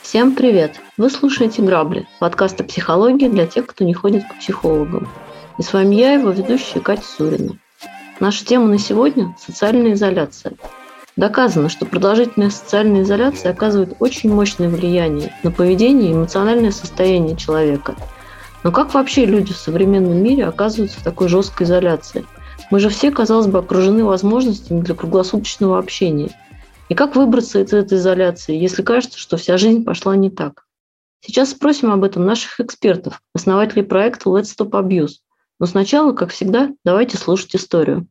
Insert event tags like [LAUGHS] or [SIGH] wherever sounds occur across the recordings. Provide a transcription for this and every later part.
Всем привет! Вы слушаете «Грабли» – подкаст о психологии для тех, кто не ходит к психологам. И с вами я, его ведущая Катя Сурина. Наша тема на сегодня – социальная изоляция. Доказано, что продолжительная социальная изоляция оказывает очень мощное влияние на поведение и эмоциональное состояние человека. Но как вообще люди в современном мире оказываются в такой жесткой изоляции? Мы же все, казалось бы, окружены возможностями для круглосуточного общения. И как выбраться из этой изоляции, если кажется, что вся жизнь пошла не так? Сейчас спросим об этом наших экспертов, основателей проекта Let's Stop Abuse. Но сначала, как всегда, давайте слушать историю.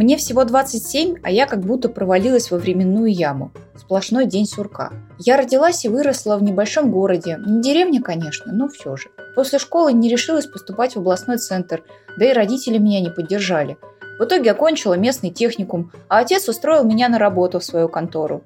Мне всего 27, а я как будто провалилась во временную яму. Сплошной день сурка. Я родилась и выросла в небольшом городе. Не деревня, конечно, но все же. После школы не решилась поступать в областной центр, да и родители меня не поддержали. В итоге окончила местный техникум, а отец устроил меня на работу в свою контору.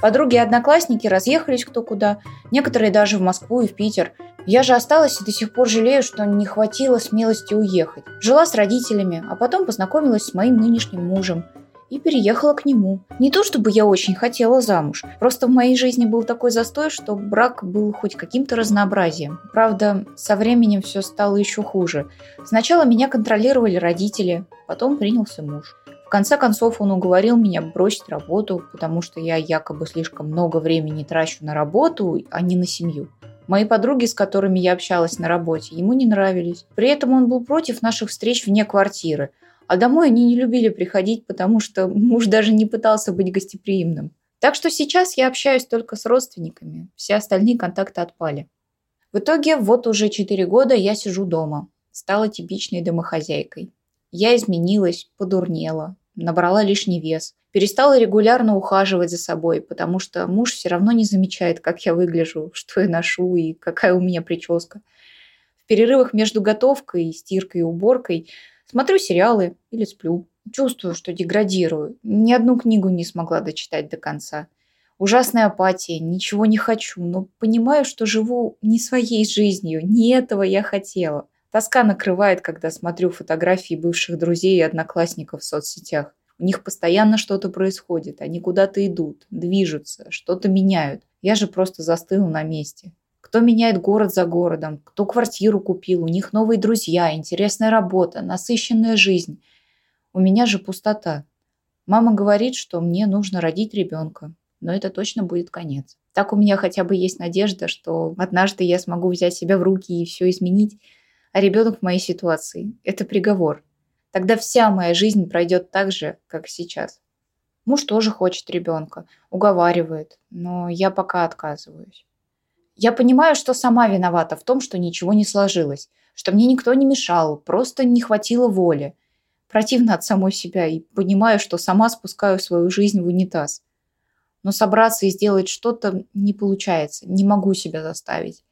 Подруги и одноклассники разъехались кто куда, некоторые даже в Москву и в Питер – я же осталась и до сих пор жалею, что не хватило смелости уехать. Жила с родителями, а потом познакомилась с моим нынешним мужем и переехала к нему. Не то чтобы я очень хотела замуж, просто в моей жизни был такой застой, что брак был хоть каким-то разнообразием. Правда, со временем все стало еще хуже. Сначала меня контролировали родители, потом принялся муж. В конце концов он уговорил меня бросить работу, потому что я якобы слишком много времени трачу на работу, а не на семью. Мои подруги, с которыми я общалась на работе, ему не нравились. При этом он был против наших встреч вне квартиры. А домой они не любили приходить, потому что муж даже не пытался быть гостеприимным. Так что сейчас я общаюсь только с родственниками. Все остальные контакты отпали. В итоге вот уже 4 года я сижу дома. Стала типичной домохозяйкой. Я изменилась, подурнела, набрала лишний вес. Перестала регулярно ухаживать за собой, потому что муж все равно не замечает, как я выгляжу, [LAUGHS] что я ношу и какая у меня прическа. В перерывах между готовкой, стиркой и уборкой смотрю сериалы или сплю. Чувствую, что деградирую. Ни одну книгу не смогла дочитать до конца. Ужасная апатия, ничего не хочу, но понимаю, что живу не своей жизнью, не этого я хотела. Тоска накрывает, когда смотрю фотографии бывших друзей и одноклассников в соцсетях. У них постоянно что-то происходит, они куда-то идут, движутся, что-то меняют. Я же просто застыл на месте. Кто меняет город за городом, кто квартиру купил, у них новые друзья, интересная работа, насыщенная жизнь. У меня же пустота. Мама говорит, что мне нужно родить ребенка, но это точно будет конец. Так у меня хотя бы есть надежда, что однажды я смогу взять себя в руки и все изменить, а ребенок в моей ситуации – это приговор – Тогда вся моя жизнь пройдет так же, как сейчас. Муж тоже хочет ребенка, уговаривает, но я пока отказываюсь. Я понимаю, что сама виновата в том, что ничего не сложилось, что мне никто не мешал, просто не хватило воли. Противно от самой себя и понимаю, что сама спускаю свою жизнь в унитаз. Но собраться и сделать что-то не получается, не могу себя заставить.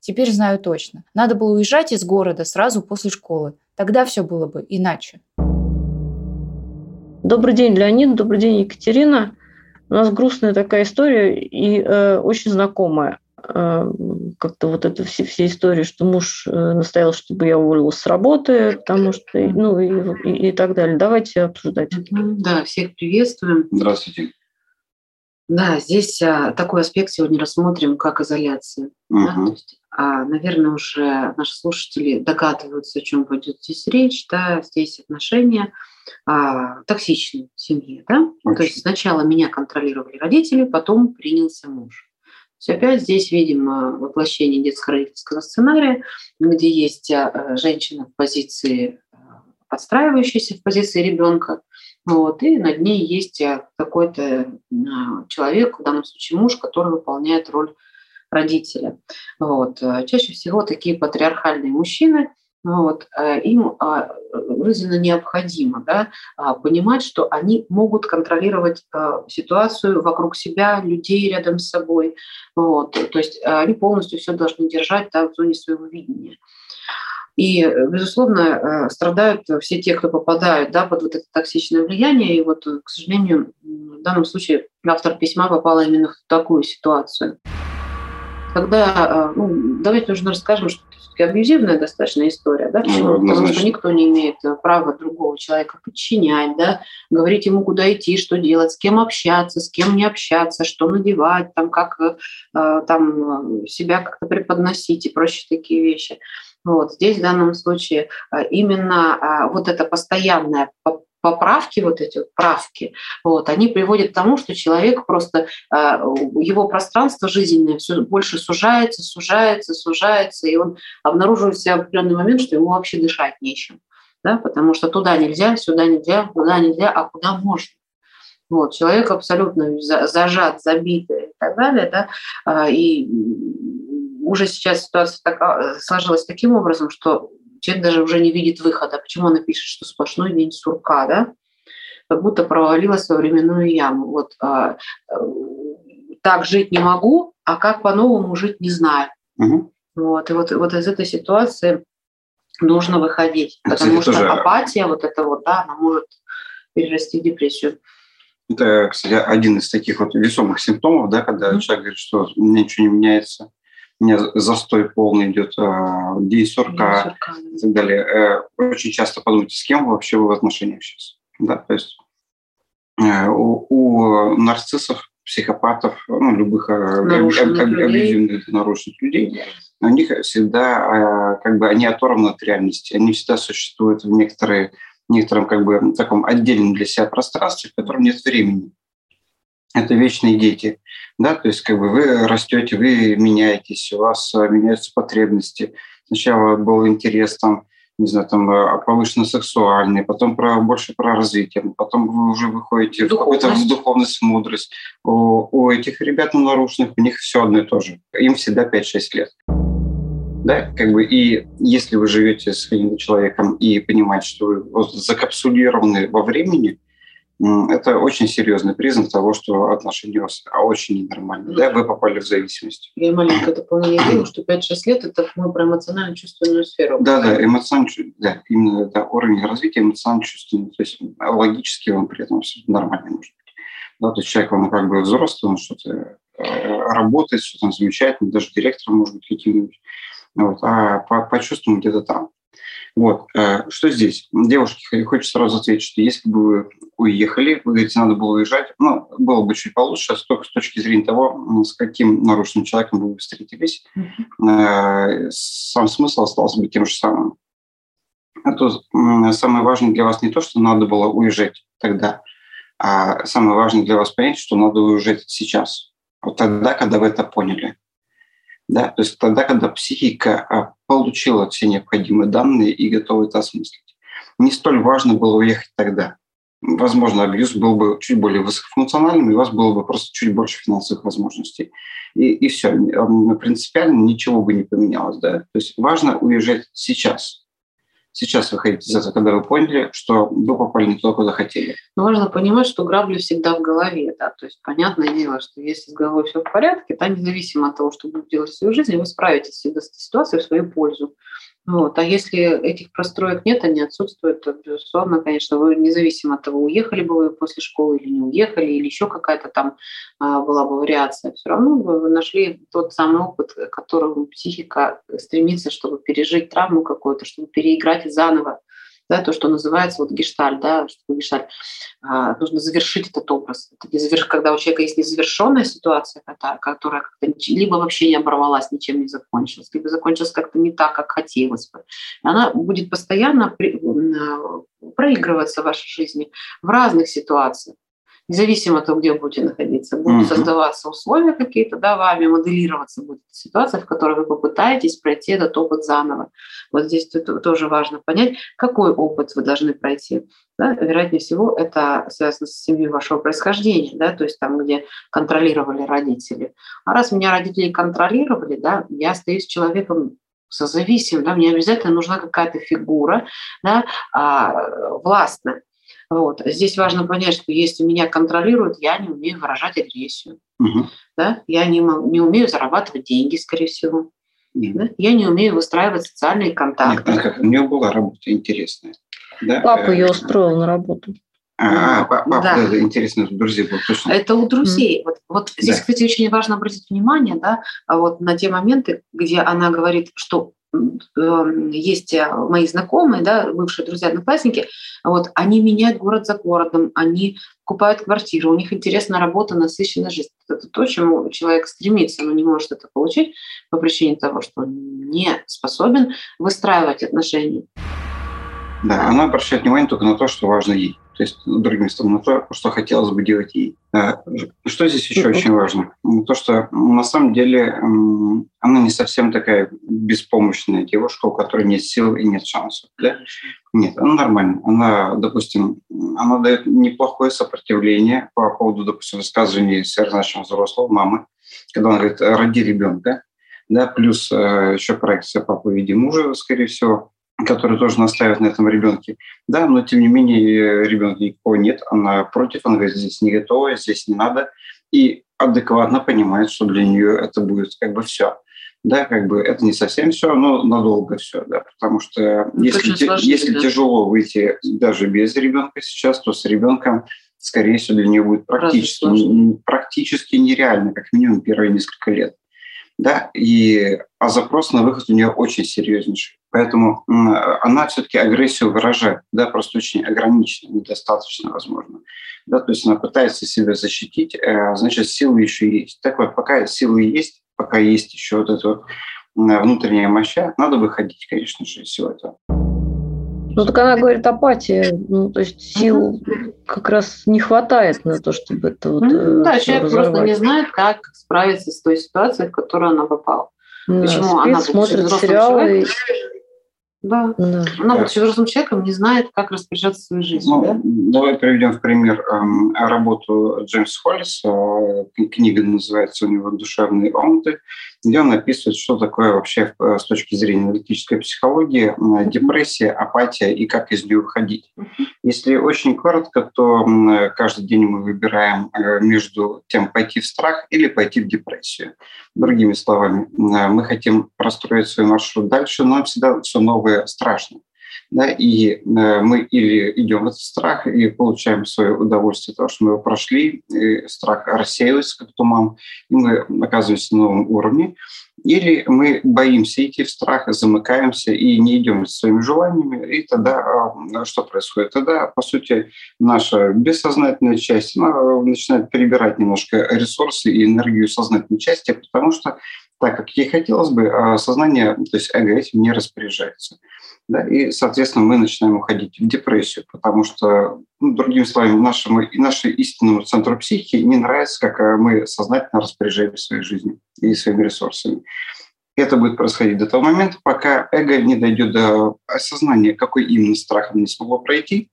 Теперь знаю точно. Надо было уезжать из города сразу после школы, Тогда все было бы иначе. Добрый день, Леонид. Добрый день, Екатерина. У нас грустная такая история и э, очень знакомая. Э, как-то вот это все, все истории, что муж э, настоял, чтобы я уволилась с работы, потому что, ну и, и, и так далее. Давайте обсуждать. Да, всех приветствуем. Здравствуйте. Да, здесь а, такой аспект сегодня рассмотрим, как изоляция. Угу. Да? То есть а, наверное, уже наши слушатели догадываются, о чем пойдет здесь речь. Да? Здесь отношения а, токсичные в семье. Да? То есть сначала меня контролировали родители, потом принялся муж. То есть опять здесь видим воплощение детско-родительского сценария, где есть а, женщина в позиции подстраивающаяся в позиции ребенка, вот, и над ней есть какой-то человек, в данном случае муж, который выполняет роль родителя. Вот. Э, чаще всего такие патриархальные мужчины, вот, э, им а, жизненно необходимо да, а, понимать, что они могут контролировать э, ситуацию вокруг себя, людей рядом с собой. Вот. То есть они полностью все должны держать да, в зоне своего видения. И, безусловно, страдают все те, кто попадают да, под вот это токсичное влияние. И вот, к сожалению, в данном случае автор письма попала именно в такую ситуацию. когда, э, ну, давайте уже расскажем, что это абьюзивная достаточно история, да, почему? Ну, Потому что никто не имеет права другого человека подчинять, да, говорить ему, куда идти, что делать, с кем общаться, с кем не общаться, что надевать, там, как э, там, себя как-то преподносить и прочие такие вещи. Вот здесь в данном случае именно вот это постоянное поправки, вот эти вот правки, вот, они приводят к тому, что человек просто, а, его пространство жизненное все больше сужается, сужается, сужается, и он обнаруживает в себе в определенный момент, что ему вообще дышать нечем. Да, потому что туда нельзя, сюда нельзя, туда нельзя, а куда можно. Вот, человек абсолютно зажат, забит и так далее, да, а, и уже сейчас ситуация так, сложилась таким образом, что человек даже уже не видит выхода. Почему она пишет, что сплошной день сурка, да? Как будто провалилась во временную яму. Вот а, э, так жить не могу, а как по-новому жить не знаю. Угу. Вот, и вот, вот из этой ситуации нужно выходить, это потому что тоже... апатия, вот это вот, да, она может перерасти в депрессию. Это, кстати, один из таких вот весомых симптомов, да, когда mm-hmm. человек говорит, что у меня ничего не меняется, у меня застой полный идет, а, день сурка и так далее. Э, очень часто подумайте, с кем вы вообще вы в отношениях сейчас. Да, то есть э, у, у нарциссов, психопатов, ну, любых э, объединенных нарушенных людей, у них всегда как бы они оторваны от реальности, они всегда существуют в некоторые, некотором как бы таком отдельном для себя пространстве, в котором нет времени это вечные дети. Да, то есть как бы вы растете, вы меняетесь, у вас э, меняются потребности. Сначала был интерес там, не знаю, там э, повышенно сексуальный, потом про, больше про развитие, потом вы уже выходите духовность. в какую-то духовность, мудрость. У, у этих ребят нарушенных, у них все одно и то же. Им всегда 5-6 лет. Да, как бы, и если вы живете с каким-то человеком и понимаете, что вы закапсулированы во времени, это очень серьезный признак того, что отношения у вас очень ненормальные. Да, вы попали в зависимость. Я маленько дополнение делаю, что 5-6 лет – это мы про эмоционально-чувственную сферу. Да, да, эмоционально, да, именно да, уровень развития эмоционально-чувственный. То есть логически он при этом нормальный может быть. Да, то есть человек, он как бы взрослый, он что-то э, работает, что-то замечательно, даже директором может быть каким-нибудь. Вот, а по, по чувствам где-то там. Вот. Э, что здесь? Девушке хочется сразу ответить, что если бы вы уехали, вы говорите, надо было уезжать, ну, было бы чуть получше, только с точки зрения того, с каким нарушенным человеком вы встретились, mm-hmm. сам смысл остался бы тем же самым. А то самое важное для вас не то, что надо было уезжать тогда, а самое важное для вас понять, что надо уезжать сейчас. Вот тогда, когда вы это поняли. Да? То есть тогда, когда психика а, получила все необходимые данные и готова это осмыслить. Не столь важно было уехать тогда. Возможно, абьюз был бы чуть более высокофункциональным, и у вас было бы просто чуть больше финансовых возможностей. И, и все. Принципиально ничего бы не поменялось. Да? То есть важно уезжать сейчас – Сейчас вы хотите из этого, когда вы поняли, что вы попали не туда, куда хотели. Но важно понимать, что грабли всегда в голове. Да? То есть понятное дело, что если с головой все в порядке, то независимо от того, что будете делать в своей жизни, вы справитесь всегда с ситуацией в свою пользу. Вот. А если этих простроек нет, они отсутствуют, то, безусловно, конечно, вы независимо от того, уехали бы вы после школы или не уехали, или еще какая-то там а, была бы вариация, все равно бы вы нашли тот самый опыт, которым психика стремится, чтобы пережить травму какую-то, чтобы переиграть заново да, то, что называется вот гешталь, да, что гешталь, а, нужно завершить этот образ. Это не заверш... Когда у человека есть незавершенная ситуация, которая, как-то либо вообще не оборвалась, ничем не закончилась, либо закончилась как-то не так, как хотелось бы. Она будет постоянно при... проигрываться в вашей жизни в разных ситуациях независимо от того, где вы будете находиться, будут mm-hmm. создаваться условия какие-то, да, вами моделироваться будет ситуация, в которой вы попытаетесь пройти этот опыт заново. Вот здесь тоже важно понять, какой опыт вы должны пройти. Да? Вероятнее всего, это связано с семьей вашего происхождения, да, то есть там, где контролировали родители. А раз меня родители контролировали, да, я остаюсь человеком созависимым, да, мне обязательно нужна какая-то фигура да, а, властная. Вот. Здесь важно понять, что если меня контролируют, я не умею выражать агрессию. Угу. Да? Я не, не умею зарабатывать деньги, скорее всего. Нет. Да? Я не умею выстраивать социальные контакты. Нет, как, у нее была работа интересная. Да? Папа ее устроил на работу. А, а папа, да. да, интересно, у друзей был точно. Это у друзей. Mm. Вот, вот здесь, да. кстати, очень важно обратить внимание, да, вот на те моменты, где она говорит, что есть э, мои знакомые, да, бывшие друзья, одноклассники, вот, они меняют город за городом, они покупают квартиру, у них интересная работа, насыщенная жизнь. Это то, чему человек стремится, но не может это получить по причине того, что он не способен выстраивать отношения. Да, она обращает внимание только на то, что важно ей. То есть, другими словами, на то, что хотелось бы делать ей. А, что здесь еще очень важно? То, что на самом деле она не совсем такая беспомощная девушка, у которой нет сил и нет шансов. Да? Нет, она нормальная. Она, допустим, она дает неплохое сопротивление по поводу, допустим, высказываний сверхзначного взрослого мамы, когда она говорит «роди ребенка», да, плюс э, еще проекция в виде мужа, скорее всего, который тоже настаивает на этом ребенке. Да, но тем не менее ребенка никакого нет, она против, она говорит, здесь не готова, здесь не надо. И адекватно понимает, что для нее это будет как бы все. Да, как бы это не совсем все, но надолго все, да, потому что ну, если, сложнее, если да. тяжело выйти даже без ребенка сейчас, то с ребенком, скорее всего, для нее будет практически, практически нереально, как минимум первые несколько лет да, и, а запрос на выход у нее очень серьезнейший. Поэтому она все-таки агрессию выражает, да, просто очень ограниченно, недостаточно, возможно. Да, то есть она пытается себя защитить, э, значит, силы еще есть. Так вот, пока силы есть, пока есть еще вот эта вот внутренняя моща, надо выходить, конечно же, из всего этого. Ну, так она говорит апатия, ну, то есть сил как раз не хватает на то, чтобы это вот э, Да, человек разорвать. просто не знает, как справиться с той ситуацией, в которую она попала. Да, Почему спит, она смотрит сериалы. И... Да. да. Она, будучи взрослым человеком, не знает, как распоряжаться своей жизнью. Ну, да? Давай приведем в пример э, работу Джеймса Холлиса. Книга называется у него «Душевные омуты», где он описывает, что такое вообще э, с точки зрения аналитической психологии э, депрессия, апатия и как из нее выходить. Если очень коротко, то каждый день мы выбираем между тем, пойти в страх или пойти в депрессию. Другими словами, мы хотим простроить свой маршрут дальше, но всегда все новое такое страшное. Да, и э, мы или идем в этот страх и получаем свое удовольствие от того, что мы его прошли, страх рассеивается как туман, и мы оказываемся на новом уровне, или мы боимся идти в страх, замыкаемся и не идем с своими желаниями, и тогда а, что происходит? Тогда, по сути, наша бессознательная часть она начинает перебирать немножко ресурсы и энергию сознательной части, потому что так, как ей хотелось бы, а сознание, то есть эго этим не распоряжается. Да, и, соответственно, мы начинаем уходить в депрессию, потому что, ну, другими словами, нашему, нашему истинному центру психики не нравится, как а, мы сознательно распоряжаемся своей жизнью и своими ресурсами. Это будет происходить до того момента, пока эго не дойдет до осознания, какой именно страх не смогло пройти,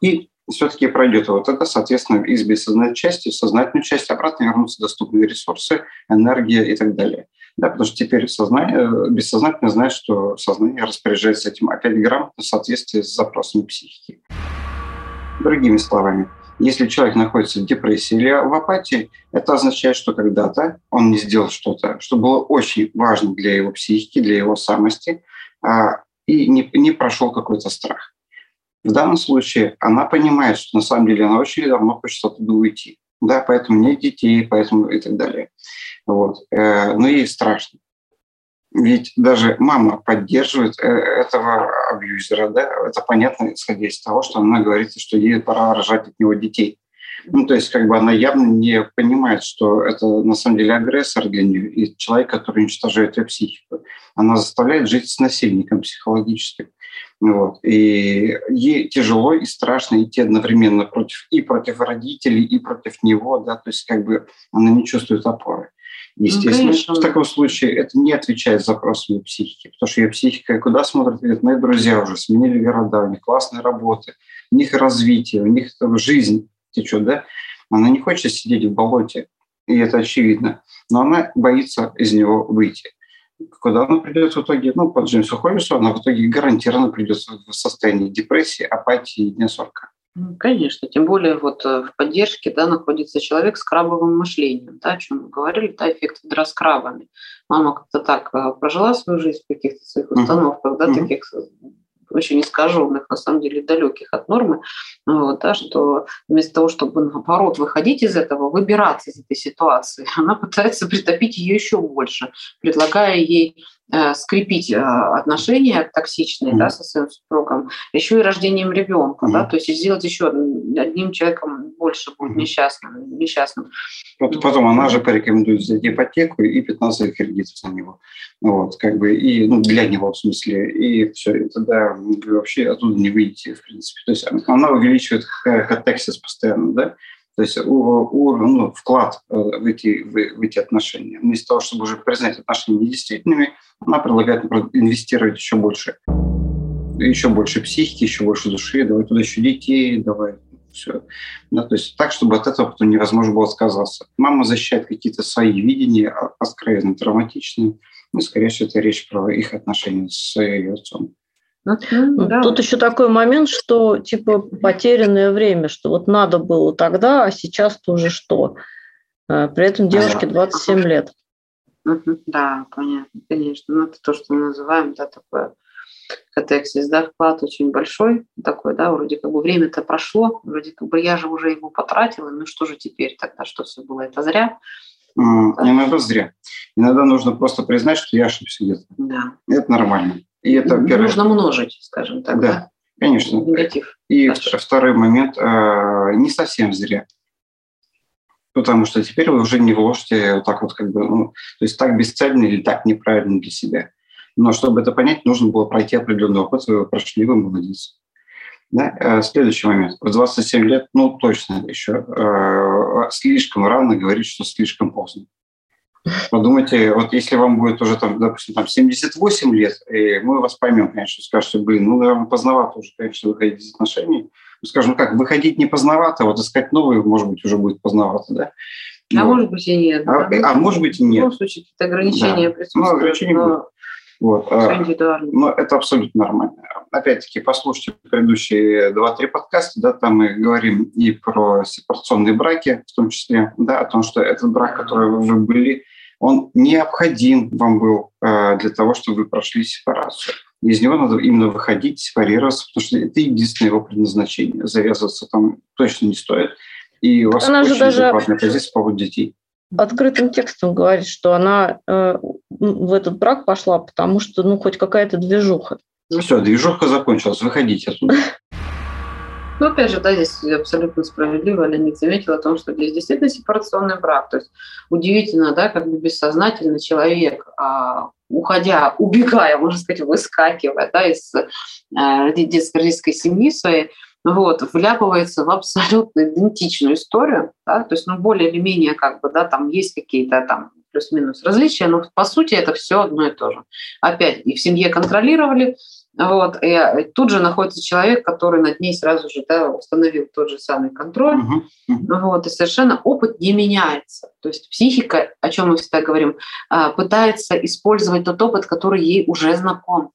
и все-таки пройдет вот это, соответственно, из бессознательной части в сознательную часть обратно вернутся доступные ресурсы, энергия и так далее. Да, потому что теперь сознание, бессознательно знает, что сознание распоряжается этим опять грамотно в соответствии с запросами психики. Другими словами, если человек находится в депрессии или в апатии, это означает, что когда-то он не сделал что-то, что было очень важно для его психики, для его самости, а, и не, не прошел какой-то страх. В данном случае она понимает, что на самом деле она очень давно хочет оттуда уйти. Да, поэтому нет детей, поэтому и так далее. Вот. Э, но ей страшно. Ведь даже мама поддерживает э, этого абьюзера, да, это понятно, исходя из того, что она говорит, что ей пора рожать от него детей. Ну, то есть как бы она явно не понимает, что это на самом деле агрессор для нее и человек, который уничтожает ее психику. Она заставляет жить с насильником психологическим. Вот. И ей тяжело и страшно идти одновременно против и против родителей, и против него, да, то есть как бы она не чувствует опоры. Естественно, ну, в таком случае это не отвечает запросам ее психики, потому что ее психика куда смотрит, говорит, мои друзья уже сменили города, у них классные работы, у них развитие, у них жизнь течет, да, она не хочет сидеть в болоте, и это очевидно, но она боится из него выйти куда она придет в итоге? Ну, по Джеймсу Холлису она в итоге гарантированно придет в состоянии депрессии, апатии и дня сорка. Ну, конечно, тем более вот э, в поддержке да, находится человек с крабовым мышлением, да, о чем мы говорили, да, эффект ведра с крабами. Мама как-то так э, прожила свою жизнь в каких-то своих установках, да, uh-huh. таких очень искаженных, на самом деле далеких от нормы, вот, да, что вместо того, чтобы наоборот выходить из этого, выбираться из этой ситуации, [LAUGHS] она пытается притопить ее еще больше, предлагая ей скрепить э, отношения токсичные mm-hmm. да, со своим супругом, еще и рождением ребенка, mm-hmm. да, то есть сделать еще одним человеком больше будет несчастным. несчастным. Вот, потом она же порекомендует взять ипотеку и 15 кредитов на него. Вот, как бы, и, ну, для него в смысле, и все, и тогда вы вообще оттуда не выйдете, в принципе. То есть она увеличивает хатексис постоянно, да, то есть ну, вклад э, в эти, в, эти отношения. Вместо того, чтобы уже признать отношения недействительными, она предлагает инвестировать еще больше. Еще больше психики, еще больше души, давай туда еще детей, давай все. Да, то есть так, чтобы от этого потом невозможно было отказаться. Мама защищает какие-то свои видения, а, откровенно травматичные. Ну, скорее всего, это речь про их отношения с ее отцом. Ну, да. Тут еще такой момент, что типа потерянное время, что вот надо было тогда, а сейчас-то уже что. Э, при этом девушке 27 лет. Да, понятно, конечно. Ну, это то, что мы называем, да, такое катексис, да, вклад очень большой такой, да, вроде как бы время-то прошло, вроде как бы я же уже его потратила, ну что же теперь тогда, что все было это зря? Иногда зря. Иногда нужно просто признать, что я ошибся где-то. Да. Это нормально. И это первое. Нужно множить, скажем так. Да, да? конечно. Негатив. И Дальше. второй момент, э, не совсем зря. Потому что теперь вы уже не вложите вот так вот как бы, ну, то есть так бесцельно или так неправильно для себя. Но чтобы это понять, нужно было пройти определенный опыт, вы прошли, вы молодец. Да? Э, следующий момент. В 27 лет, ну, точно еще э, слишком рано говорить, что слишком поздно. Подумайте, вот если вам будет уже, там, допустим, там 78 лет, и мы вас поймем, конечно, скажете, блин, ну, наверное, поздновато уже, конечно, выходить из отношений. Мы скажем, как, выходить не поздновато, вот искать новые, может быть, уже будет поздновато, да? А вот. может быть и нет. А, да? а может быть и нет. В любом случае какие-то ограничения да. присутствуют. Ну, ограничения но... будут. Вот. А, но это абсолютно нормально. Опять-таки, послушайте предыдущие два-три подкаста, да, там мы говорим и про сепарационные браки, в том числе, да, о том, что этот брак, который вы были, он необходим вам был э, для того, чтобы вы прошли сепарацию. Из него надо именно выходить, сепарироваться, потому что это единственное его предназначение. Завязываться там точно не стоит. И у вас Она очень адекватная позиция по поводу детей открытым текстом говорит, что она э, в этот брак пошла, потому что ну хоть какая-то движуха. Ну все, движуха закончилась, выходите оттуда. [LAUGHS] Ну, опять же, да, здесь абсолютно справедливо Леонид заметил о том, что здесь действительно сепарационный брак. То есть удивительно, да, как бы бессознательно человек, а, уходя, убегая, можно сказать, выскакивая да, из э, детской родительской семьи своей, вот, вляпывается в абсолютно идентичную историю, да, то есть, ну, более или менее, как бы, да, там есть какие-то там плюс-минус различия, но по сути это все одно и то же. Опять, и в семье контролировали, вот, и тут же находится человек, который над ней сразу же да, установил тот же самый контроль. Uh-huh. Uh-huh. Вот, и совершенно опыт не меняется. То есть психика, о чем мы всегда говорим, а, пытается использовать тот опыт, который ей уже знаком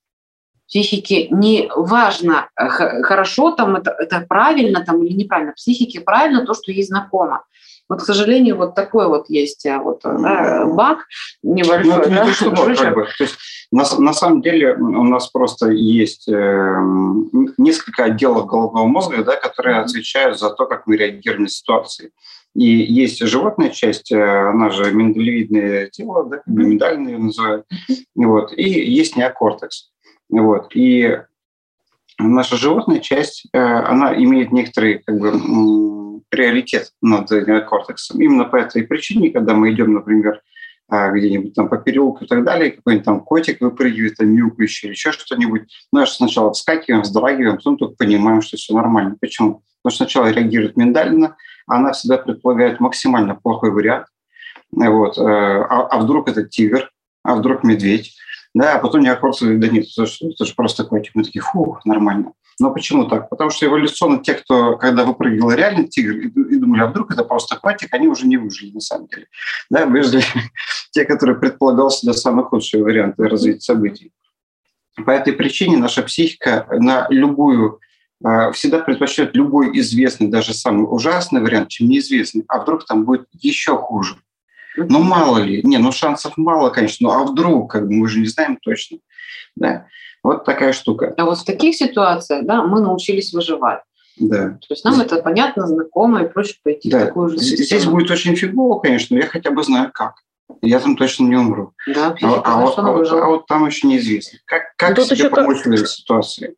психике не важно, э, хорошо там это, это правильно там или неправильно. Психике правильно то, что ей знакомо. Вот, к сожалению, вот такой вот есть э, вот, э, да, баг небольшой. Ну, да? не что, как бы. то есть, на, на самом деле у нас просто есть э, несколько отделов головного мозга, да, которые отвечают за то, как мы реагируем на ситуации. И есть животная часть, она же миндалевидное тело, да, миндальное ее называют. Вот, и есть неокортекс. Вот. И наша животная часть, э, она имеет некоторый как бы, приоритет над неокортексом. Именно по этой причине, когда мы идем, например, э, где-нибудь там по переулку и так далее, какой-нибудь там котик выпрыгивает, там мяукающий или еще что-нибудь, мы сначала вскакиваем, вздрагиваем, потом только понимаем, что все нормально. Почему? Потому что сначала реагирует миндально, а она всегда предполагает максимально плохой вариант. Вот. Э, а, а вдруг это тигр, а вдруг медведь, да, а потом неокорцы, да нет, это же, это же просто котик. Мы такие, фу, нормально. Но почему так? Потому что эволюционно те, кто, когда выпрыгивал реально тигр, и, и думали, а вдруг это просто котик, они уже не выжили на самом деле. Да, выжили [LAUGHS] те, которые предполагался для самый худший вариант развития событий. По этой причине наша психика на любую а, всегда предпочитает любой известный, даже самый ужасный вариант, чем неизвестный. А вдруг там будет еще хуже. Ну, мало ли. Не, ну, шансов мало, конечно. Ну, а вдруг, как бы, мы же не знаем точно. Да. Вот такая штука. А вот в таких ситуациях, да, мы научились выживать. Да. То есть нам это понятно, знакомо, и проще пойти да. в такую же систему. Здесь будет очень фигово, конечно, но я хотя бы знаю, как. Я там точно не умру. Да, а, а, вот, а, вот, а вот там еще неизвестно. Как, как Тут себе помочь как... в этой ситуации?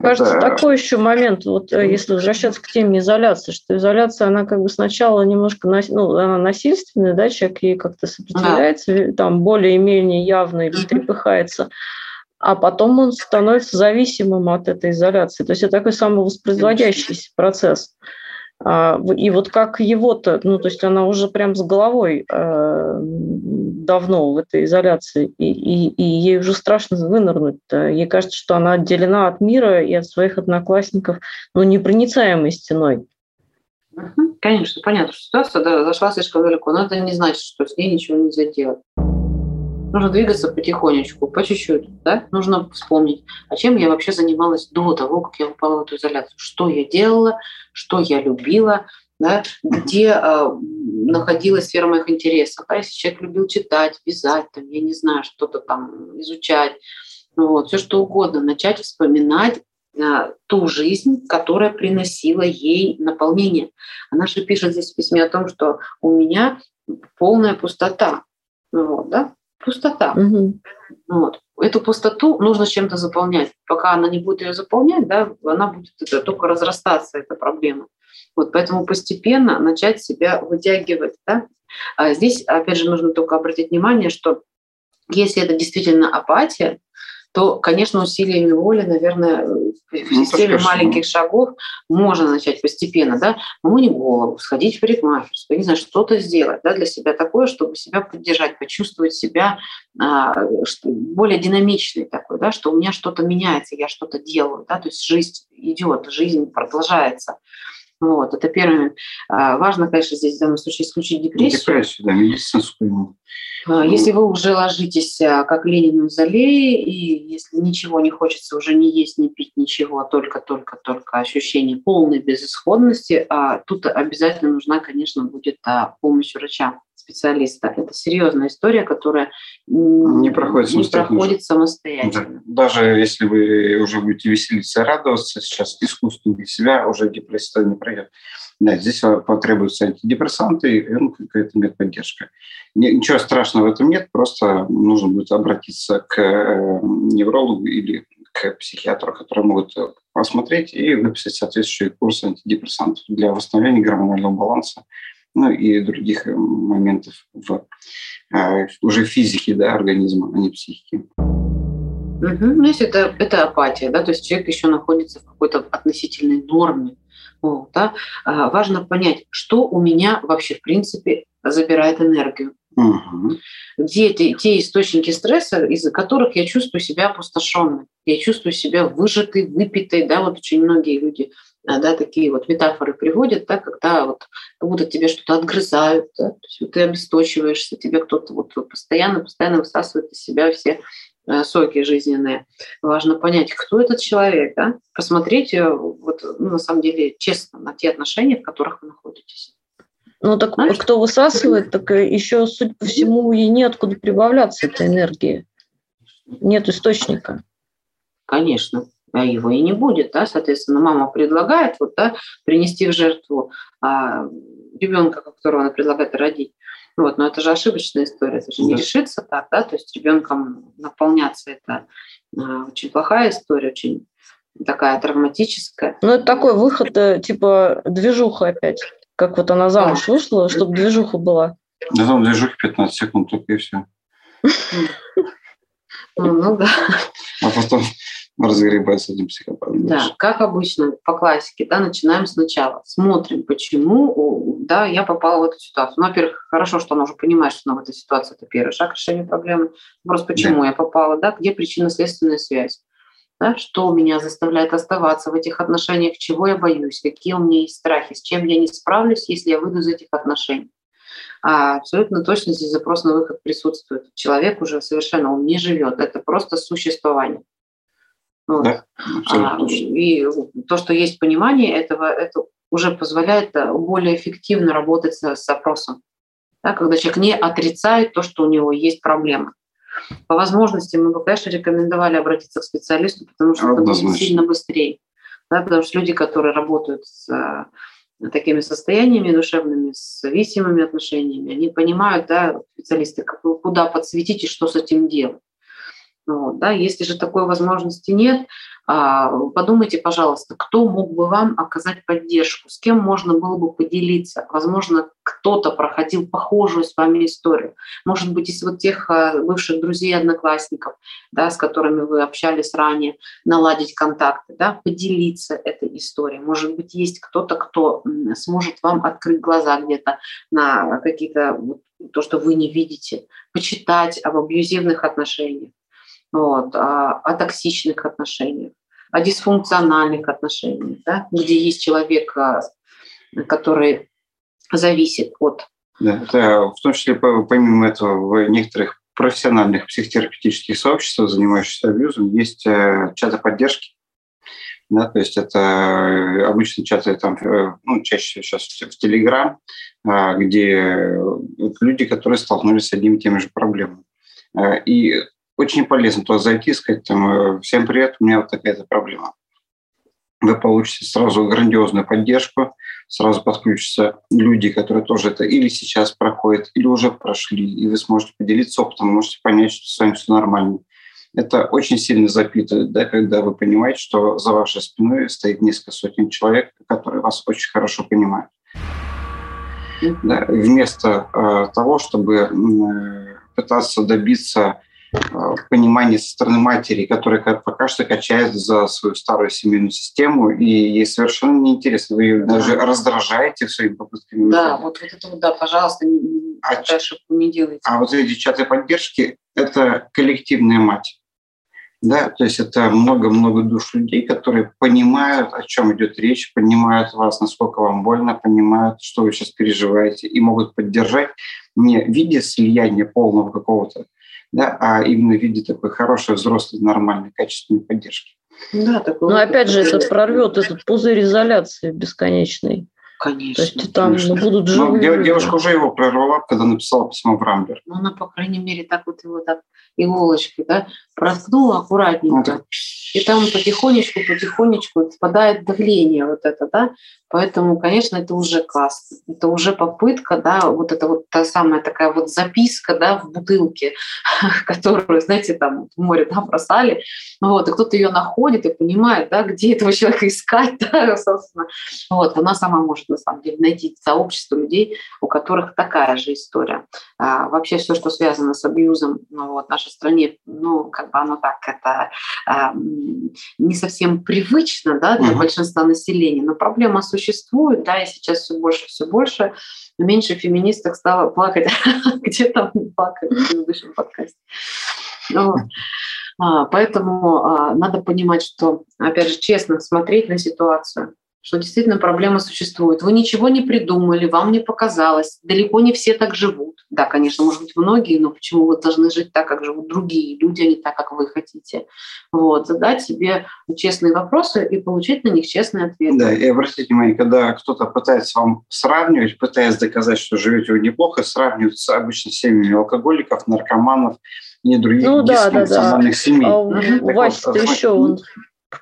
Кажется, это... такой еще момент, вот э, если возвращаться к теме изоляции, что изоляция, она как бы сначала немножко, ну, она насильственная, да, человек ей как-то сопротивляется, да. там более-менее явно или трепыхается, а потом он становится зависимым от этой изоляции. То есть это такой самовоспроизводящийся процесс. А, и вот как его-то, ну, то есть она уже прям с головой э, давно в этой изоляции, и, и, и ей уже страшно вынырнуть. -то. Ей кажется, что она отделена от мира и от своих одноклассников, ну, непроницаемой стеной. Конечно, понятно, что ситуация да, зашла слишком далеко, но это не значит, что с ней ничего нельзя делать. Нужно двигаться потихонечку, по чуть-чуть. Да? Нужно вспомнить, а чем я вообще занималась до того, как я упала в эту изоляцию. Что я делала, что я любила, да? где э, находилась сфера моих интересов. Да? Если человек любил читать, вязать, там, я не знаю, что-то там изучать, вот, все что угодно, начать вспоминать а, ту жизнь, которая приносила ей наполнение. Она же пишет здесь в письме о том, что у меня полная пустота. Вот, да? Пустота. Угу. Вот. Эту пустоту нужно чем-то заполнять. Пока она не будет ее заполнять, да, она будет это, только разрастаться, эта проблема. Вот, поэтому постепенно начать себя вытягивать. Да? А здесь, опять же, нужно только обратить внимание, что если это действительно апатия, то, конечно, усилиями воли, наверное, в ну, системе ну, маленьких шагов можно начать постепенно, да, помыть голову, сходить в парикмахерскую, не знаю, что-то сделать, да, для себя такое, чтобы себя поддержать, почувствовать себя а, более динамичной такой, да, что у меня что-то меняется, я что-то делаю, да, то есть жизнь идет, жизнь продолжается. Вот, это первое. А, важно, конечно, здесь в данном случае исключить депрессию. Депрессию, да, медицинскую. А, если вы уже ложитесь а, как Ленин в мавзолее, и если ничего не хочется уже не есть, не пить, ничего, только-только-только ощущение полной безысходности, тут обязательно нужна, конечно, будет помощь врача специалиста. Это серьезная история, которая не проходит не Проходит самостоятельно. Да. Даже если вы уже будете веселиться, радоваться сейчас искусственно для себя, уже депрессия не пройдет. Да, здесь потребуются антидепрессанты и ну, какая-то медподдержка. Ничего страшного в этом нет, просто нужно будет обратиться к э, неврологу или к психиатру, которые могут посмотреть и выписать соответствующий курс антидепрессантов для восстановления гормонального баланса ну и других э, моментов в э, уже физике да, организма, а не психике. Угу. Ну, если это, это апатия, да, то есть человек еще находится в какой-то относительной норме. Вот, да. а, важно понять, что у меня вообще в принципе забирает энергию. Угу. Где те, те источники стресса, из-за которых я чувствую себя опустошенной, я чувствую себя выжатой, выпитой, да, вот очень многие люди да, такие вот метафоры приводят, да, когда вот как будто тебе что-то отгрызают, да, то есть вот ты обесточиваешься, тебе кто-то вот постоянно, постоянно высасывает из себя все э, соки жизненные. Важно понять, кто этот человек, да, посмотреть э, вот, ну, на самом деле честно на те отношения, в которых вы находитесь. Ну так Знаешь? кто высасывает, так еще, судя по всему, и неоткуда прибавляться этой энергии. Нет источника. Конечно а его и не будет, да, соответственно, мама предлагает вот, да, принести в жертву а, ребенка, которого она предлагает родить. Вот, но это же ошибочная история, это же не решится так, да, то есть ребенком наполняться это а, очень плохая история, очень такая травматическая. Ну, это такой выход, э, типа движуха опять, как вот она замуж да. вышла, чтобы движуха была. Да, там движуха 15 секунд только и все. [LAUGHS] Ну да. А потом разгребать с этим психопатом. Да, дальше. как обычно, по классике, да, начинаем сначала. Смотрим, почему да, я попала в эту ситуацию. Ну, во-первых, хорошо, что она уже понимает, что она в этой ситуации это первый шаг решения проблемы. Вопрос, почему да. я попала, да, где причинно-следственная связь. Да, что меня заставляет оставаться в этих отношениях, чего я боюсь, какие у меня есть страхи, с чем я не справлюсь, если я выйду из этих отношений. А абсолютно точно здесь запрос на выход присутствует. Человек уже совершенно он не живет, это просто существование. Вот. Да, а, и то, что есть понимание этого, это уже позволяет э, более эффективно работать с, с опросом. да, когда человек не отрицает то, что у него есть проблема. По возможности мы бы, конечно, рекомендовали обратиться к специалисту, потому что это будет сильно быстрее. Да, потому что люди, которые работают с э, такими состояниями душевными, с зависимыми отношениями, они понимают, да, специалисты, куда подсветить и что с этим делать. Вот, да, если же такой возможности нет, а, подумайте, пожалуйста, кто мог бы вам оказать поддержку, с кем можно было бы поделиться. Возможно, кто-то проходил похожую с вами историю. Может быть, из вот тех а, бывших друзей, одноклассников, да, с которыми вы общались ранее, наладить контакты, да, поделиться этой историей. Может быть, есть кто-то, кто сможет вам открыть глаза где-то на какие-то то, что вы не видите, почитать об абьюзивных отношениях вот, о, о токсичных отношениях, о дисфункциональных отношениях, да, где есть человек, а, который зависит от... Да, это в том числе, помимо этого, в некоторых профессиональных психотерапевтических сообществах, занимающихся абьюзом, есть э, чаты поддержки. Да, то есть это э, обычно чаты там, э, ну, чаще сейчас в Телеграм, а, где люди, которые столкнулись с одними и теми же проблемами. И очень полезно туда зайти и сказать, там, э, всем привет, у меня вот такая-то проблема. Вы получите сразу грандиозную поддержку, сразу подключатся люди, которые тоже это или сейчас проходят, или уже прошли, и вы сможете поделиться опытом, можете понять, что с вами все нормально. Это очень сильно запитывает, да, когда вы понимаете, что за вашей спиной стоит несколько сотен человек, которые вас очень хорошо понимают. Да, вместо э, того, чтобы э, пытаться добиться понимание со стороны матери, которая пока что качает за свою старую семейную систему, и ей совершенно неинтересно. Вы ее даже раздражаете своими попытками. Да, вот, вот это вот, да, пожалуйста, не, а, ошибку не делайте. А вот эти чаты поддержки – это коллективная мать. Да, то есть это много-много душ людей, которые понимают, о чем идет речь, понимают вас, насколько вам больно, понимают, что вы сейчас переживаете, и могут поддержать не в виде слияния полного какого-то да, а именно в виде такой хорошей, взрослой, нормальной, качественной поддержки. Да, такой Но опять же, это прорвет этот пузырь изоляции бесконечный. Конечно. То есть там конечно. будут ну, живые. Ну, девушка уже его прорвала, когда написала письмо в Рамблер. Ну, она, по крайней мере, так вот его так иголочкой, да, проткнула аккуратненько. Ну, и там потихонечку, потихонечку впадает давление вот это, да. Поэтому, конечно, это уже классно. Это уже попытка, да, вот это вот та самая такая вот записка, да, в бутылке, [LAUGHS] которую, знаете, там в море, да, бросали. Вот, и кто-то ее находит и понимает, да, где этого человека искать, [LAUGHS] да, собственно. Вот, она сама может, на самом деле, найти сообщество людей, у которых такая же история. А, вообще все, что связано с абьюзом ну, вот, в нашей стране, ну, как бы оно так, это а, не совсем привычно, да, для uh-huh. большинства населения, но проблема существует да, и сейчас все больше, все больше, но меньше феминисток стало плакать, [LAUGHS] где там плакать в предыдущем подкасте. Ну, а, поэтому а, надо понимать, что, опять же, честно смотреть на ситуацию, что действительно проблема существует. Вы ничего не придумали, вам не показалось. Далеко не все так живут. Да, конечно, может быть, многие, но почему вы должны жить так, как живут другие люди, а не так, как вы хотите? Вот, задать себе честные вопросы и получить на них честные ответы. Да, и обратите внимание, когда кто-то пытается вам сравнивать, пытаясь доказать, что живете вы неплохо, сравнивают с обычно семьями алкоголиков, наркоманов и других ну, да, да, да. семей. А у Вася-то вот, еще он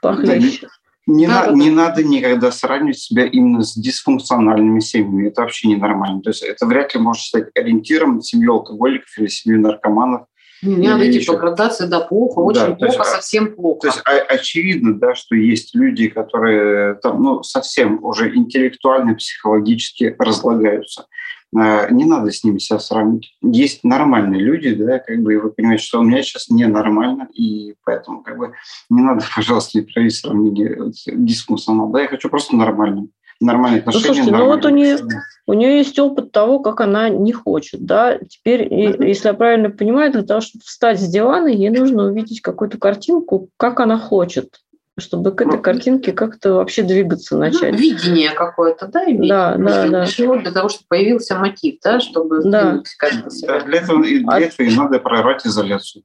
похлеще. Да, не, да, на, да. не надо никогда сравнивать себя именно с дисфункциональными семьями. Это вообще ненормально. То есть это вряд ли может стать ориентиром семью алкоголиков или семью наркоманов. Не надо идти по градации, да, плохо, очень да, плохо, есть, а, совсем плохо. То есть очевидно, да, что есть люди, которые там, ну, совсем уже интеллектуально, психологически разлагаются. Э, не надо с ними себя сравнивать. Есть нормальные люди, да, как бы, и вы понимаете, что у меня сейчас ненормально, и поэтому, как бы, не надо, [LAUGHS] пожалуйста, не проводить сравнение дисфункционал. Да, я хочу просто нормально. Нормальные ну, отношения. Ну, слушайте, ну вот у нее, у нее есть опыт того, как она не хочет, да. Теперь, uh-huh. если я правильно понимаю, для того, чтобы встать с дивана, ей нужно увидеть какую-то картинку, как она хочет чтобы к этой картинке как-то вообще двигаться начать. Ну, видение какое-то, да, иметь. Да, да, да. Чего? Для того, чтобы появился мотив, да, чтобы да. как-то себя. Да, для этого, для а... этого и надо прорвать изоляцию.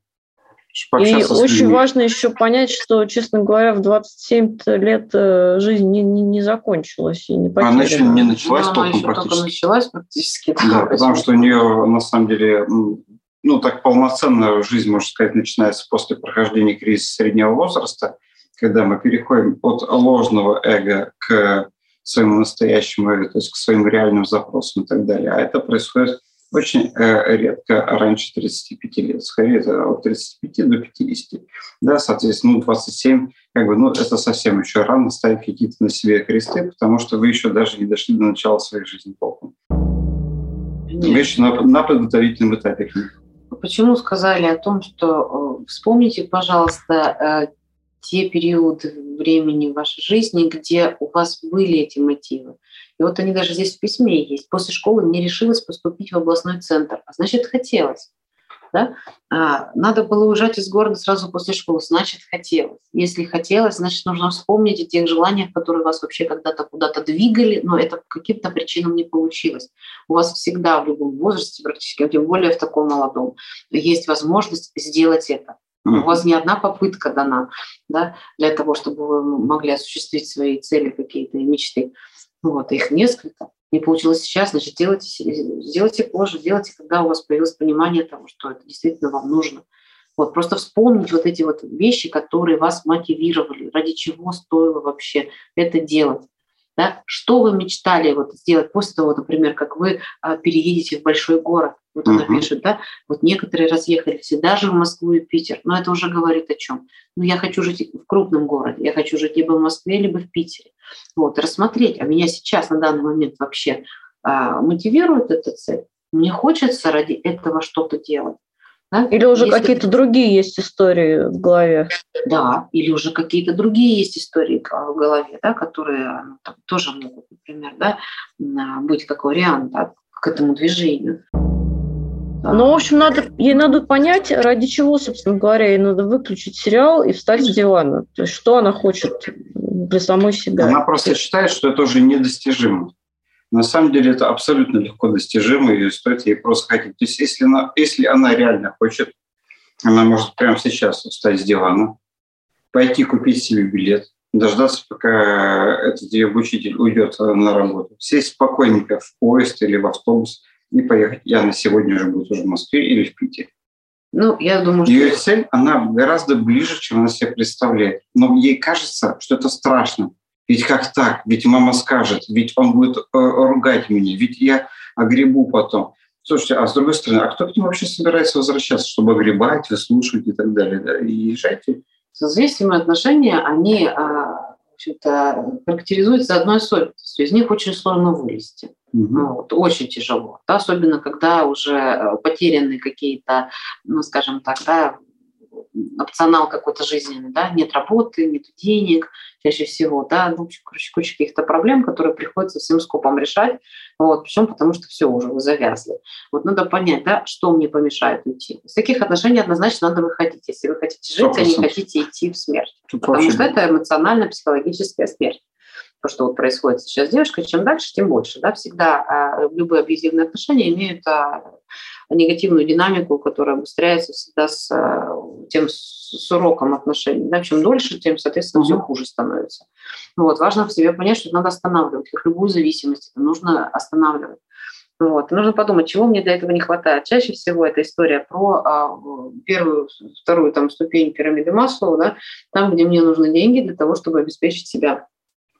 И очень важно еще понять, что, честно говоря, в 27 лет э, жизнь не, не, не закончилась и не потеряна. Она еще не началась Но толком она практически. только началась практически. Да, потому что у нее, на самом деле, ну, так полноценная жизнь, можно сказать, начинается после прохождения кризиса среднего возраста, когда мы переходим от ложного эго к своему настоящему эго, то есть к своим реальным запросам и так далее. А это происходит очень э, редко раньше 35 лет. Скорее, это от 35 до 50. Да, соответственно, ну, 27, как бы, ну, это совсем еще рано ставить какие-то на себе кресты, потому что вы еще даже не дошли до начала своей жизни толком. Вы еще на, на подготовительном этапе. Почему сказали о том, что э, вспомните, пожалуйста, э, те периоды времени в вашей жизни, где у вас были эти мотивы. И вот они даже здесь в письме есть. После школы не решилась поступить в областной центр, а значит, хотелось. Да? А, надо было уезжать из города сразу после школы, значит, хотелось. Если хотелось, значит, нужно вспомнить о тех желаниях, которые вас вообще когда-то куда-то двигали, но это по каким-то причинам не получилось. У вас всегда в любом возрасте, практически, тем более в таком молодом, есть возможность сделать это. У вас не одна попытка дана да, для того, чтобы вы могли осуществить свои цели какие-то и мечты. Вот, их несколько. Не получилось сейчас, значит, делайте, сделайте позже, делайте, когда у вас появилось понимание того, что это действительно вам нужно. Вот, просто вспомнить вот эти вот вещи, которые вас мотивировали, ради чего стоило вообще это делать. Да? Что вы мечтали вот сделать после того, например, как вы а, переедете в большой город? Вот она uh-huh. пишет, да, вот некоторые разъехались и даже в Москву и Питер, но это уже говорит о чем. Ну, я хочу жить в крупном городе, я хочу жить либо в Москве, либо в Питере. Вот, рассмотреть, а меня сейчас на данный момент вообще а, мотивирует эта цель. Мне хочется ради этого что-то делать. Да? Или уже Если... какие-то другие есть истории в голове. Да, или уже какие-то другие есть истории в голове, да, которые ну, там, тоже могут, например, да, быть как вариант да, к этому движению. Ну, в общем, надо, ей надо понять, ради чего, собственно говоря, ей надо выключить сериал и встать с дивана. То есть, что она хочет для самой себя. Она просто считает, что это уже недостижимо. На самом деле это абсолютно легко достижимо, и стоит ей просто хотеть. То есть если она, если она реально хочет, она может прямо сейчас встать с дивана, пойти купить себе билет, дождаться, пока этот ее учитель уйдет на работу, сесть спокойненько в поезд или в автобус – и поехать. И она сегодня же будет уже в Москве или в Питере. Ну, я думаю, Ее что... цель, она гораздо ближе, чем она себе представляет. Но ей кажется, что это страшно. Ведь как так? Ведь мама скажет, ведь он будет э, ругать меня, ведь я огребу потом. Слушайте, а с другой стороны, а кто к ним вообще собирается возвращаться, чтобы огребать, выслушивать и так далее? Да? И езжайте. Созвестимые отношения, они общем-то, характеризуется одной особенностью. Из них очень сложно вылезти. Угу. Ну, вот, очень тяжело. Да, особенно, когда уже э, потеряны какие-то, ну, скажем так, да, опционал какой-то жизненный, да, нет работы, нет денег, чаще всего, да, ну, короче, куча каких-то проблем, которые приходится всем скопом решать, вот, причем потому что все уже вы завязли. Вот надо понять, да, что мне помешает уйти. Из таких отношений однозначно надо выходить, если вы хотите жить, 100%. а не хотите идти в смерть. Потому что это эмоционально-психологическая смерть то, что вот происходит сейчас с девушкой, чем дальше, тем больше. Да? Всегда а, любые абьюзивные отношения имеют а, негативную динамику, которая обостряется всегда с а, тем с уроком отношений. Да? Чем дольше, тем, соответственно, все хуже становится. Вот. Важно в себе понять, что надо останавливать. Как любую зависимость, это нужно останавливать. Вот. нужно подумать, чего мне для этого не хватает. Чаще всего это история про а, первую, вторую там, ступень пирамиды Маслоу, да, там, где мне нужны деньги для того, чтобы обеспечить себя.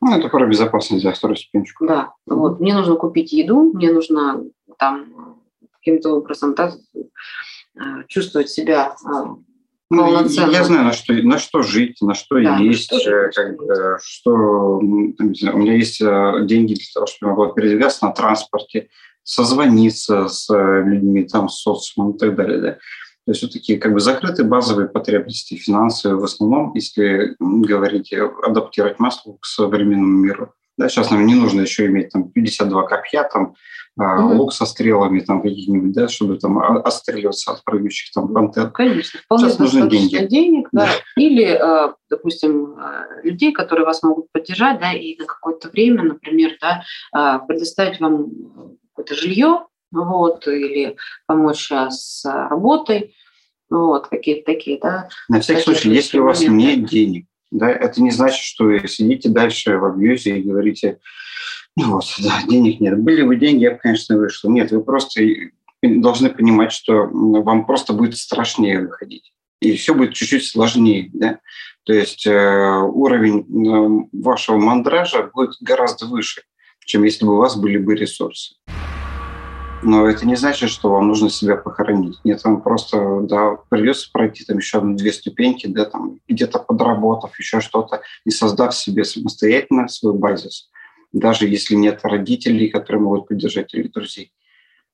Ну, это про безопасность, за вторую ступенечку. Да, вот, мне нужно купить еду, мне нужно там каким-то образом да, э, чувствовать себя э, ну, я знаю, на что, на что жить, на что да, есть, что, э, как бы, что там, знаю, у меня есть деньги для того, чтобы я могла передвигаться на транспорте, созвониться с людьми, там, с социумом и так далее. Да. То есть вот такие как бы закрытые базовые потребности финансовые в основном, если говорить, адаптировать масло к современному миру. Да, сейчас нам не нужно еще иметь там 52 копья, там mm-hmm. лук со стрелами там каких-нибудь, да, чтобы там отстреливаться от прыгающих там пантер. Конечно, вполне сейчас нужны деньги. денег, да. да. Или, э, допустим, э, людей, которые вас могут поддержать, да, и на какое-то время, например, да, э, предоставить вам какое-то жилье, вот, или помочь с работой. Вот, какие-то такие, да. На всякий случай, если у вас нет денег, да, это не значит, что вы сидите дальше в абьюзе и говорите, ну вот, да, денег нет. Были бы деньги, я бы, конечно, вышел. Нет, вы просто должны понимать, что вам просто будет страшнее выходить. И все будет чуть-чуть сложнее. Да? То есть э, уровень э, вашего мандража будет гораздо выше, чем если бы у вас были бы ресурсы. Но это не значит, что вам нужно себя похоронить. Нет, вам просто да, придется пройти там еще одну-две ступеньки, да, там где-то подработав, еще что-то, и создав себе самостоятельно свой базис, даже если нет родителей, которые могут поддержать, или друзей.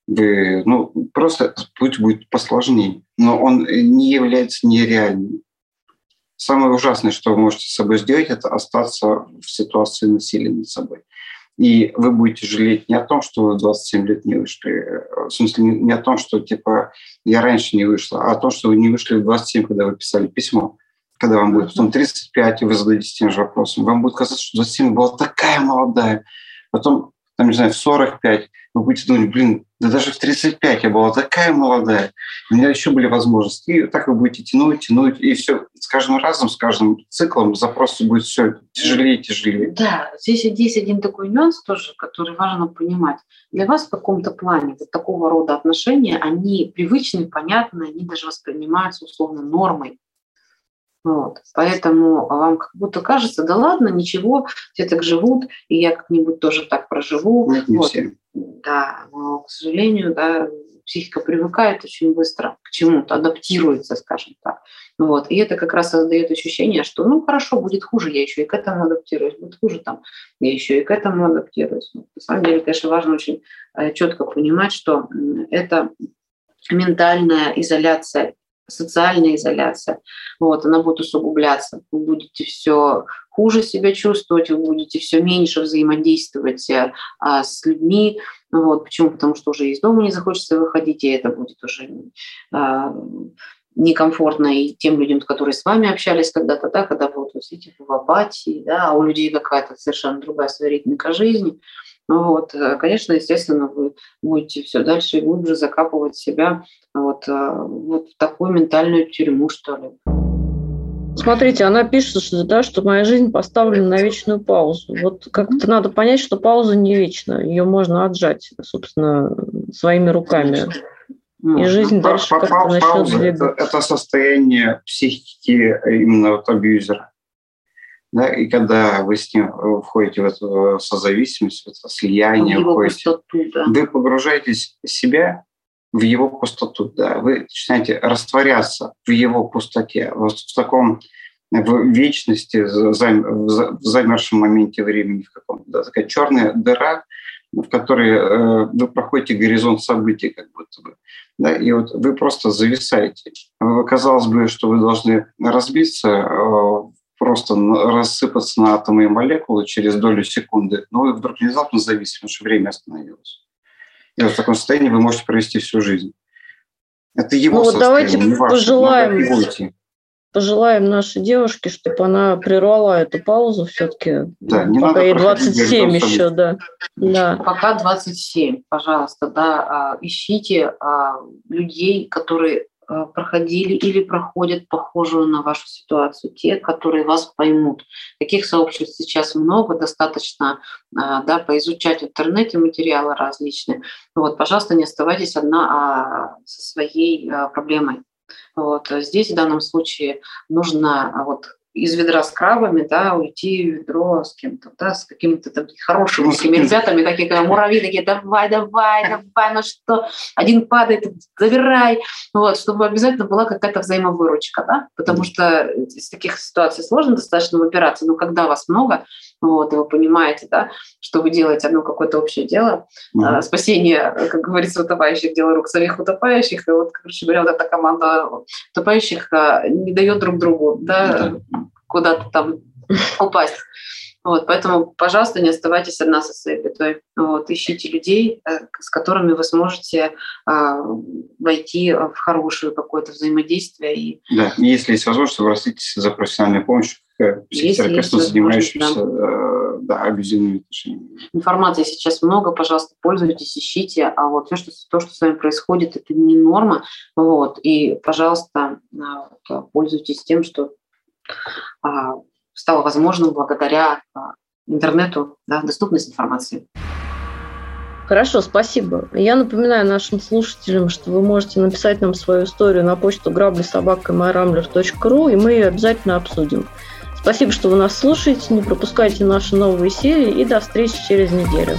Вы, ну, просто путь будет посложнее, но он не является нереальным. Самое ужасное, что вы можете с собой сделать, это остаться в ситуации насилия над собой. И вы будете жалеть не о том, что вы 27 лет не вышли, в смысле не о том, что типа я раньше не вышла, а о том, что вы не вышли в 27, когда вы писали письмо. Когда вам будет потом 35, и вы задаетесь тем же вопросом, вам будет казаться, что 27 была такая молодая. Потом, там, не знаю, в 45 вы будете думать, блин, да даже в 35 я была такая молодая, у меня еще были возможности. И так вы будете тянуть, тянуть, и все с каждым разом, с каждым циклом запрос будет все тяжелее и тяжелее. Да, здесь есть один такой нюанс тоже, который важно понимать. Для вас в каком-то плане вот такого рода отношения, они привычны, понятны, они даже воспринимаются условно нормой. Вот. Поэтому вам как будто кажется, да ладно, ничего, все так живут, и я как-нибудь тоже так проживу. Нет, не вот. все. Да, но, к сожалению, да, психика привыкает очень быстро к чему-то, адаптируется, скажем так. Вот. И это как раз создает ощущение, что ну хорошо, будет хуже, я еще и к этому адаптируюсь, будет хуже там, я еще и к этому адаптируюсь. На самом деле, конечно, важно очень э, четко понимать, что это ментальная изоляция социальная изоляция, вот, она будет усугубляться. Вы будете все хуже себя чувствовать, вы будете все меньше взаимодействовать а, с людьми. Вот. Почему? Потому что уже из дома не захочется выходить, и это будет уже а, некомфортно и тем людям, которые с вами общались когда-то, да, когда вы вот сидите в апатии, да, а у людей какая-то совершенно другая своя ритмика жизни. Вот, конечно, естественно, вы будете все дальше и глубже закапывать себя вот, вот в такую ментальную тюрьму, что ли. Смотрите, она пишет, что, да, что моя жизнь поставлена на вечную паузу. Вот как-то надо понять, что пауза не вечна. Ее можно отжать, собственно, своими руками. И жизнь па- дальше па- как-то па- начнет пауза это, двигаться. это состояние психики именно вот абьюзера. Да, и когда вы с ним э, входите в эту созависимость, в это слияние, В его входите, пустоту, да. вы погружаетесь в себя в его пустоту, да, вы начинаете растворяться в его пустоте, вот в таком в вечности, в зам- в за- в замершем моменте времени в каком-то, да, такая черная дыра, в которой э, вы проходите горизонт событий как будто бы. Да, и вот вы просто зависаете. Казалось бы, что вы должны разбиться, э, просто рассыпаться на атомы и молекулы через долю секунды, но вы вдруг внезапно зависите, потому что время остановилось. И вот в таком состоянии вы можете провести всю жизнь. Это его Ну вот состояние, давайте не ваше. пожелаем. Пожелаем нашей девушке, чтобы она прервала эту паузу все-таки. Да, не пока надо ей проходить 27 горизонт еще, да. да. Пока 27, пожалуйста, да, а, ищите а, людей, которые проходили или проходят похожую на вашу ситуацию, те, которые вас поймут. Таких сообществ сейчас много, достаточно а, да, поизучать в интернете материалы различные. Вот, пожалуйста, не оставайтесь одна а, со своей а, проблемой. Вот. Здесь в данном случае нужно а, вот из ведра с крабами, да, уйти в ведро с кем-то, да, с какими-то там хорошими Ну, такими ребятами, какие-то муравьи такие, давай, давай, давай, ну что, один падает, забирай, вот, чтобы обязательно была какая-то взаимовыручка, да, потому что из таких ситуаций сложно достаточно выбираться, но когда вас много, вот, и вы понимаете, да, что вы делаете одно какое-то общее дело, а, спасение, как говорится, утопающих, дело рук самих утопающих. И вот, короче говоря, вот эта команда утопающих а, не дает друг другу да, куда-то там [LAUGHS] упасть. Вот, поэтому, пожалуйста, не оставайтесь одна со своей бедой. Вот, ищите людей, э, с которыми вы сможете а, войти в хорошее какое-то взаимодействие. И, Да, если есть возможность, обратитесь за профессиональной помощью, психотерапевтом, занимающимся да. да, абьюзивными отношениями. Информации сейчас много, пожалуйста, пользуйтесь, ищите, а вот все, что, то, что с вами происходит, это не норма, вот, и, пожалуйста, пользуйтесь тем, что стало возможным благодаря интернету, да, доступность информации. Хорошо, спасибо. Я напоминаю нашим слушателям, что вы можете написать нам свою историю на почту грабли.собака.myramblер.ру, и мы ее обязательно обсудим. Спасибо, что вы нас слушаете, не пропускайте наши новые серии, и до встречи через неделю.